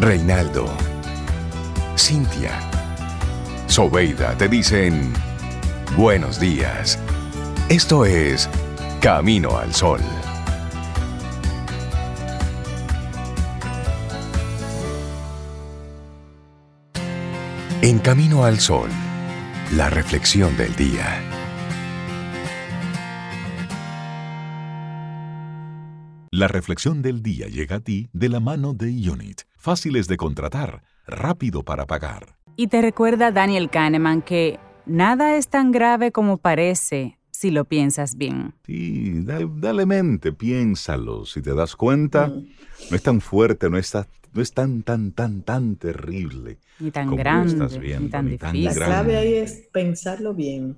Reinaldo, Cintia, Sobeida te dicen buenos días. Esto es Camino al Sol. En Camino al Sol, la reflexión del día. La reflexión del día llega a ti de la mano de Unit, fáciles de contratar, rápido para pagar. Y te recuerda Daniel Kahneman que nada es tan grave como parece si lo piensas bien. Sí, dale, mente, piénsalo. Si te das cuenta, mm. no es tan fuerte, no es, no es tan, tan, tan, tan terrible. Ni tan grande, ni tan difícil. La clave ahí es pensarlo bien.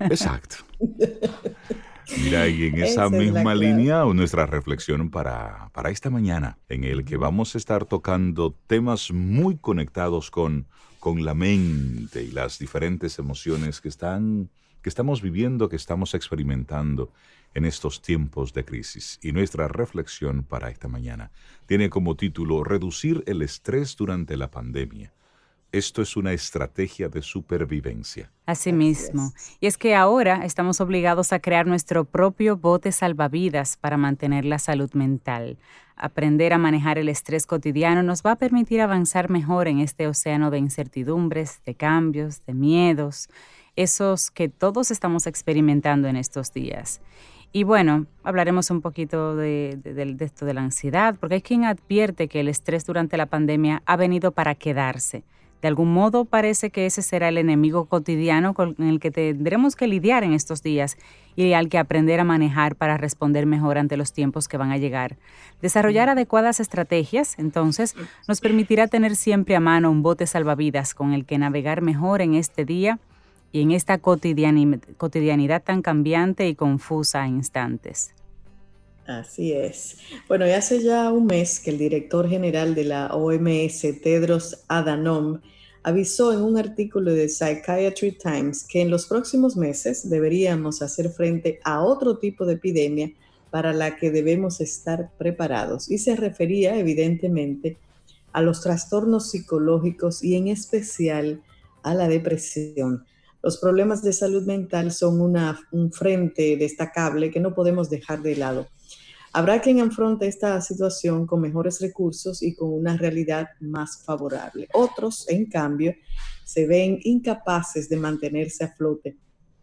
Exacto. Mira, y en esa, misma línea nuestra reflexión para, para esta mañana, en el que vamos a estar tocando temas muy conectados con, con la mente y las diferentes emociones que están que estamos viviendo, que estamos experimentando en estos tiempos de crisis. Y nuestra reflexión para esta mañana tiene como título Reducir el estrés durante la pandemia. Esto es una estrategia de supervivencia. Asimismo. Y es que ahora estamos obligados a crear nuestro propio bote salvavidas para mantener la salud mental. Aprender a manejar el estrés cotidiano nos va a permitir avanzar mejor en este océano de incertidumbres, de cambios, de miedos esos que todos estamos experimentando en estos días. Y bueno, hablaremos un poquito de, esto de la ansiedad, porque hay quien advierte que el estrés durante la pandemia ha venido para quedarse. De algún modo parece que ese será el enemigo cotidiano con el que tendremos que lidiar en estos días y al que aprender a manejar para responder mejor ante los tiempos que van a llegar. Desarrollar adecuadas estrategias, entonces, nos permitirá tener siempre a mano un bote salvavidas con el que navegar mejor en este día y en esta cotidianidad tan cambiante y confusa a instantes. Así es. Bueno, ya hace ya un mes que el director general de la OMS, Tedros Adhanom, avisó en un artículo de Psychiatry Times que en los próximos meses deberíamos hacer frente a otro tipo de epidemia para la que debemos estar preparados. Y se refería evidentemente a los trastornos psicológicos y en especial a la depresión. Los problemas de salud mental son un frente destacable que no podemos dejar de lado. Habrá quien afronte esta situación con mejores recursos y con una realidad más favorable. Otros, en cambio, se ven incapaces de mantenerse a flote,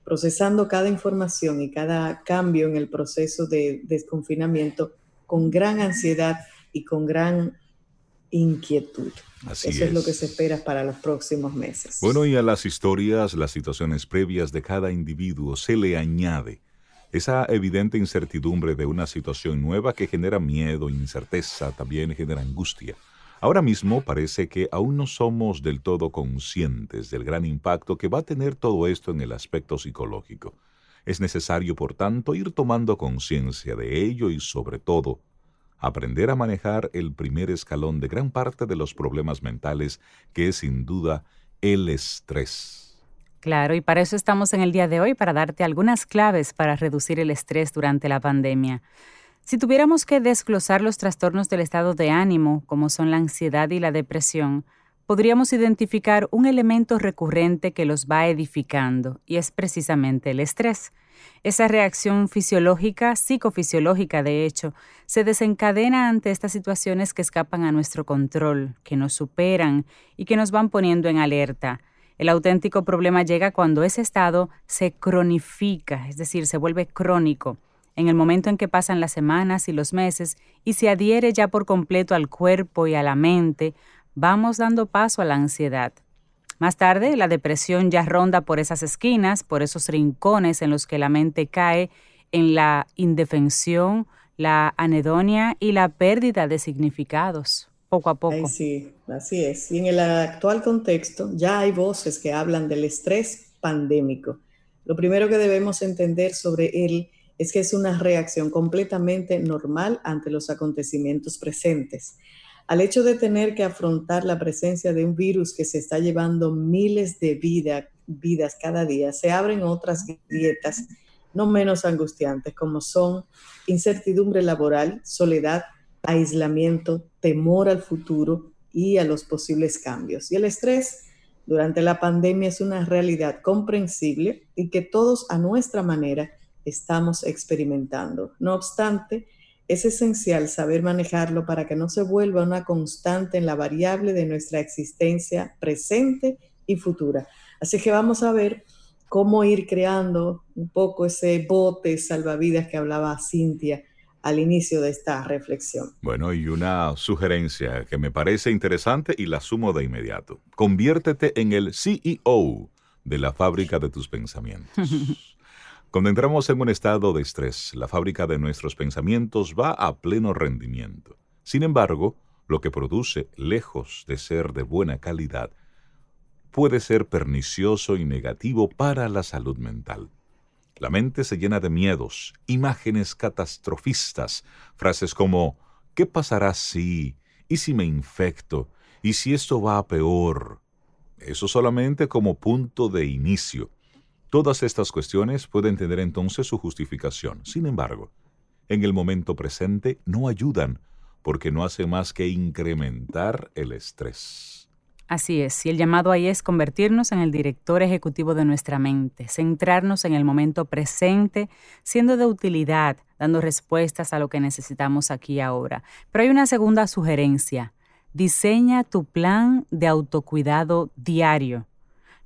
procesando cada información y cada cambio en el proceso de desconfinamiento con gran ansiedad y con gran inquietud. Eso es. lo que se espera para los próximos meses. Bueno, y a las historias, las situaciones previas de cada individuo se le añade esa evidente incertidumbre de una situación nueva que genera miedo, incerteza, también genera angustia. Ahora mismo parece que aún no somos del todo conscientes del gran impacto que va a tener todo esto en el aspecto psicológico. Es necesario, por tanto, ir tomando conciencia de ello y, sobre todo, aprender a manejar el primer escalón de gran parte de los problemas mentales, que es sin duda el estrés. Claro, y para eso estamos en el día de hoy, para darte algunas claves para reducir el estrés durante la pandemia. Si tuviéramos que desglosar los trastornos del estado de ánimo, como son la ansiedad y la depresión, podríamos identificar un elemento recurrente que los va edificando, y es precisamente el estrés. Esa reacción fisiológica, psicofisiológica de hecho, se desencadena ante estas situaciones que escapan a nuestro control, que nos superan y que nos van poniendo en alerta. El auténtico problema llega cuando ese estado se cronifica, es decir, se vuelve crónico, en el momento en que pasan las semanas y los meses y se adhiere ya por completo al cuerpo y a la mente, vamos dando paso a la ansiedad. Más tarde, la depresión ya ronda por esas esquinas, por esos rincones en los que la mente cae en la indefensión, la anedonia y la pérdida de significados, poco a poco. sí, así es. Y en el actual contexto ya hay voces que hablan del estrés pandémico. Lo primero que debemos entender sobre él es que es una reacción completamente normal ante los acontecimientos presentes al hecho de tener que afrontar la presencia de un virus que se está llevando miles de vidas cada día, se abren otras grietas no menos angustiantes, como son incertidumbre laboral, soledad, aislamiento, temor al futuro y a los posibles cambios. Y el estrés durante la pandemia es una realidad comprensible y que todos a nuestra manera estamos experimentando. No obstante, es esencial saber manejarlo para que no se vuelva una constante en la variable de nuestra existencia presente y futura. Así que vamos a ver cómo ir creando un poco ese bote salvavidas que hablaba Cintia al inicio de esta reflexión. Bueno, y una sugerencia que me parece interesante y la sumo de inmediato. Conviértete en el CEO de la fábrica de tus pensamientos. Cuando entramos en un estado de estrés, la fábrica de nuestros pensamientos va a pleno rendimiento. Sin embargo, lo que produce, lejos de ser de buena calidad, puede ser pernicioso y negativo para la salud mental. La mente se llena de miedos, imágenes catastrofistas, frases como ¿qué pasará si? ¿Y si me infecto? ¿Y si esto va a peor? Eso solamente como punto de inicio. Todas estas cuestiones pueden tener entonces su justificación. Sin embargo, en el momento presente no ayudan porque no hace más que incrementar el estrés. Así es, y el llamado ahí es convertirnos en el director ejecutivo de nuestra mente, centrarnos en el momento presente, siendo de utilidad, dando respuestas a lo que necesitamos aquí y ahora. Pero hay una segunda sugerencia. Diseña tu plan de autocuidado diario.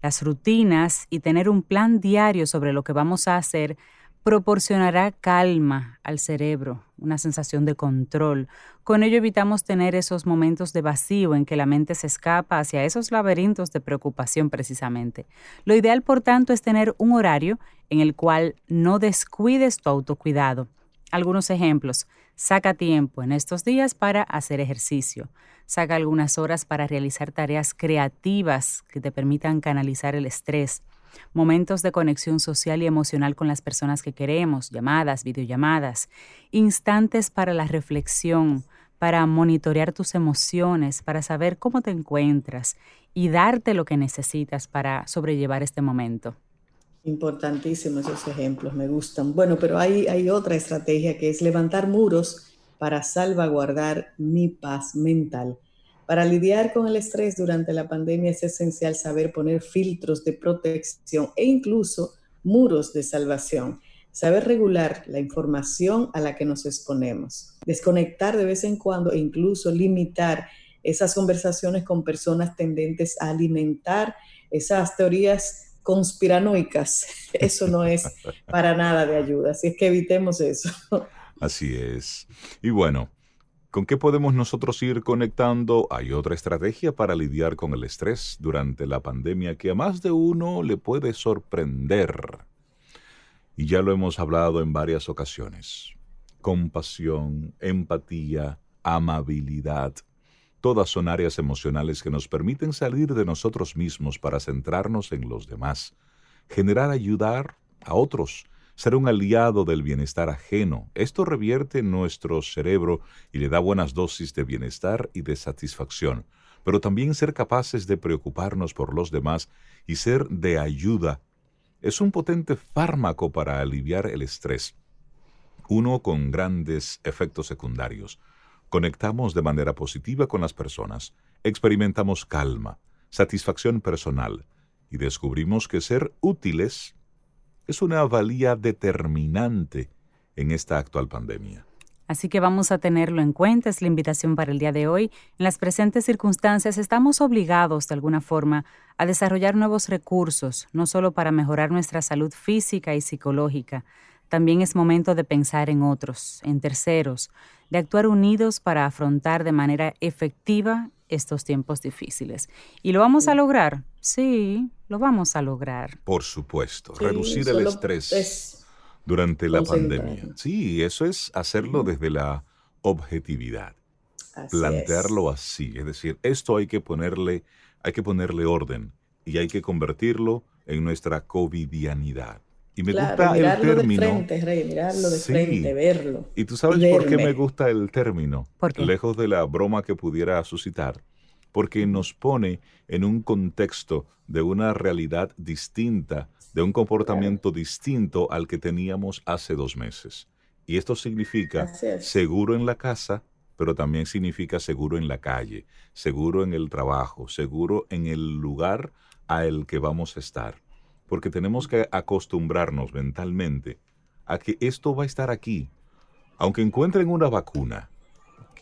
Las rutinas y tener un plan diario sobre lo que vamos a hacer proporcionará calma al cerebro, una sensación de control. Con ello evitamos tener esos momentos de vacío en que la mente se escapa hacia esos laberintos de preocupación precisamente. Lo ideal, por tanto, es tener un horario en el cual no descuides tu autocuidado. Algunos ejemplos. Saca tiempo en estos días para hacer ejercicio. Saca algunas horas para realizar tareas creativas que te permitan canalizar el estrés momentos de conexión social y emocional con las personas que queremos, llamadas, videollamadas, instantes para la reflexión, para monitorear tus emociones, para saber cómo te encuentras y darte lo que necesitas para sobrellevar este momento. Importantísimos esos ejemplos, me gustan. Bueno, pero hay, hay otra estrategia que es levantar muros para salvaguardar mi paz mental. Para lidiar con el estrés durante la pandemia es esencial saber poner filtros de protección e incluso muros de salvación. Saber regular la información a la que nos exponemos. Desconectar de vez en cuando e incluso limitar esas conversaciones con personas tendentes a alimentar esas teorías conspiranoicas. Eso no es para nada de ayuda. Así es que evitemos eso. Así es. Y bueno, ¿Con qué podemos nosotros ir conectando? Hay otra estrategia para lidiar con el estrés durante la pandemia que a más de uno le puede sorprender. Y ya lo hemos hablado en varias ocasiones. Compasión, empatía, amabilidad. Todas son áreas emocionales que nos permiten salir de nosotros mismos para centrarnos en los demás, generar ayudar a otros ser un aliado del bienestar ajeno. Esto revierte nuestro cerebro y le da buenas dosis de bienestar y de satisfacción, pero también ser capaces de preocuparnos por los demás y ser de ayuda es un potente fármaco para aliviar el estrés. Uno con grandes efectos secundarios. Conectamos de manera positiva con las personas, experimentamos calma, satisfacción personal y descubrimos que ser útiles es una valía determinante en esta actual pandemia. Así que vamos a tenerlo en cuenta, es la invitación para el día de hoy. En las presentes circunstancias estamos obligados de alguna forma a desarrollar nuevos recursos, no solo para mejorar nuestra salud física y psicológica, también es momento de pensar en otros, en terceros, de actuar unidos para afrontar de manera efectiva estos tiempos difíciles. ¿Y lo vamos a lograr? Sí, lo vamos a lograr. Por supuesto, reducir el estrés durante la pandemia. Sí, eso es hacerlo desde la objetividad. plantearlo así, es decir, esto hay que ponerle hay que ponerle orden y hay que convertirlo en nuestra covidianidad. Y me gusta el término. De frente, Rey, mirarlo de frente, verlo. Y tú sabes por qué me gusta el término, lejos de la broma que pudiera suscitar, porque nos pone en un contexto de una realidad distinta, de un comportamiento distinto al que teníamos hace dos meses. Y esto significa seguro en la casa, pero también significa seguro en la calle, seguro en el trabajo, seguro en el lugar al que vamos a estar. Porque tenemos que acostumbrarnos mentalmente a que esto va a estar aquí. Aunque encuentren una vacuna,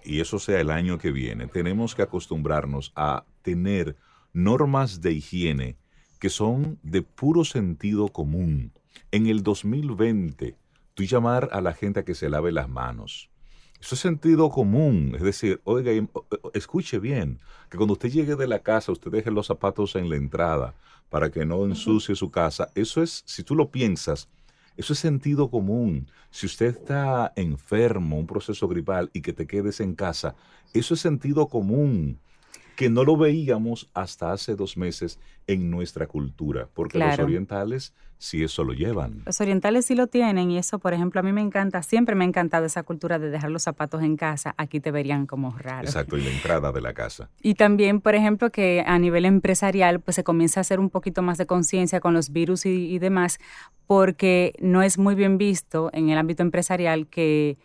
y eso sea el año que viene, tenemos que acostumbrarnos a tener normas de higiene que son de puro sentido común. En el 2020, tú llamar a la gente a que se lave las manos. Eso es sentido común. Es decir, oiga, escuche bien, que cuando usted llegue de la casa, usted deje los zapatos en la entrada para que no ensucie su casa. Eso es, si tú lo piensas, eso es sentido común. Si usted está enfermo, un proceso gripal y que te quedes en casa, eso es sentido común que no lo veíamos hasta hace dos meses en nuestra cultura, porque los orientales sí eso lo llevan. Los orientales sí lo tienen y eso, por ejemplo, a mí me encanta, siempre me ha encantado esa cultura de dejar los zapatos en casa, aquí te verían como raro. Exacto, y la entrada de la casa. Y también, por ejemplo, que a nivel empresarial, pues se comienza a hacer un poquito más de conciencia con los virus y demás, porque no es muy bien visto en el ámbito empresarial que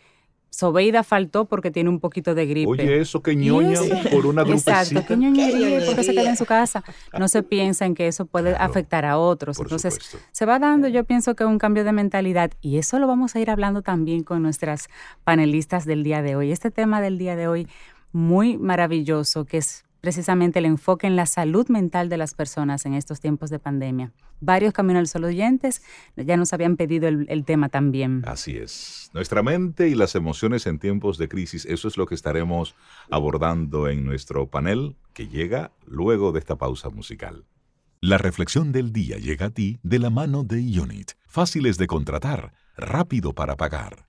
Sobeida faltó porque tiene un poquito de gripe. Oye, eso que ñoña por una grupecita. Exacto, que ñoñería porque se queda en su casa. No se piensa en que eso puede afectar a otros. Entonces, se va dando, yo pienso que un cambio de mentalidad y eso lo vamos a ir hablando también con nuestras panelistas del día de hoy. Este tema del día de hoy muy maravilloso que es precisamente el enfoque en la salud mental de las personas en estos tiempos de pandemia. Varios Camino al Sol oyentes ya nos habían pedido el, tema también. Así es. Nuestra mente y las emociones en tiempos de crisis, eso es lo que estaremos abordando en nuestro panel que llega luego de esta pausa musical. La reflexión del día llega a ti de la mano de Unit. Fáciles de contratar, rápido para pagar.